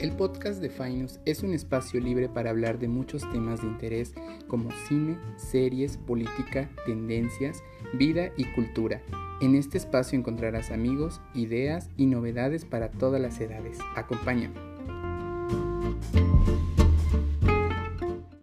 El podcast de Finus es un espacio libre para hablar de muchos temas de interés como cine, series, política, tendencias, vida y cultura. En este espacio encontrarás amigos, ideas y novedades para todas las edades. Acompáñame.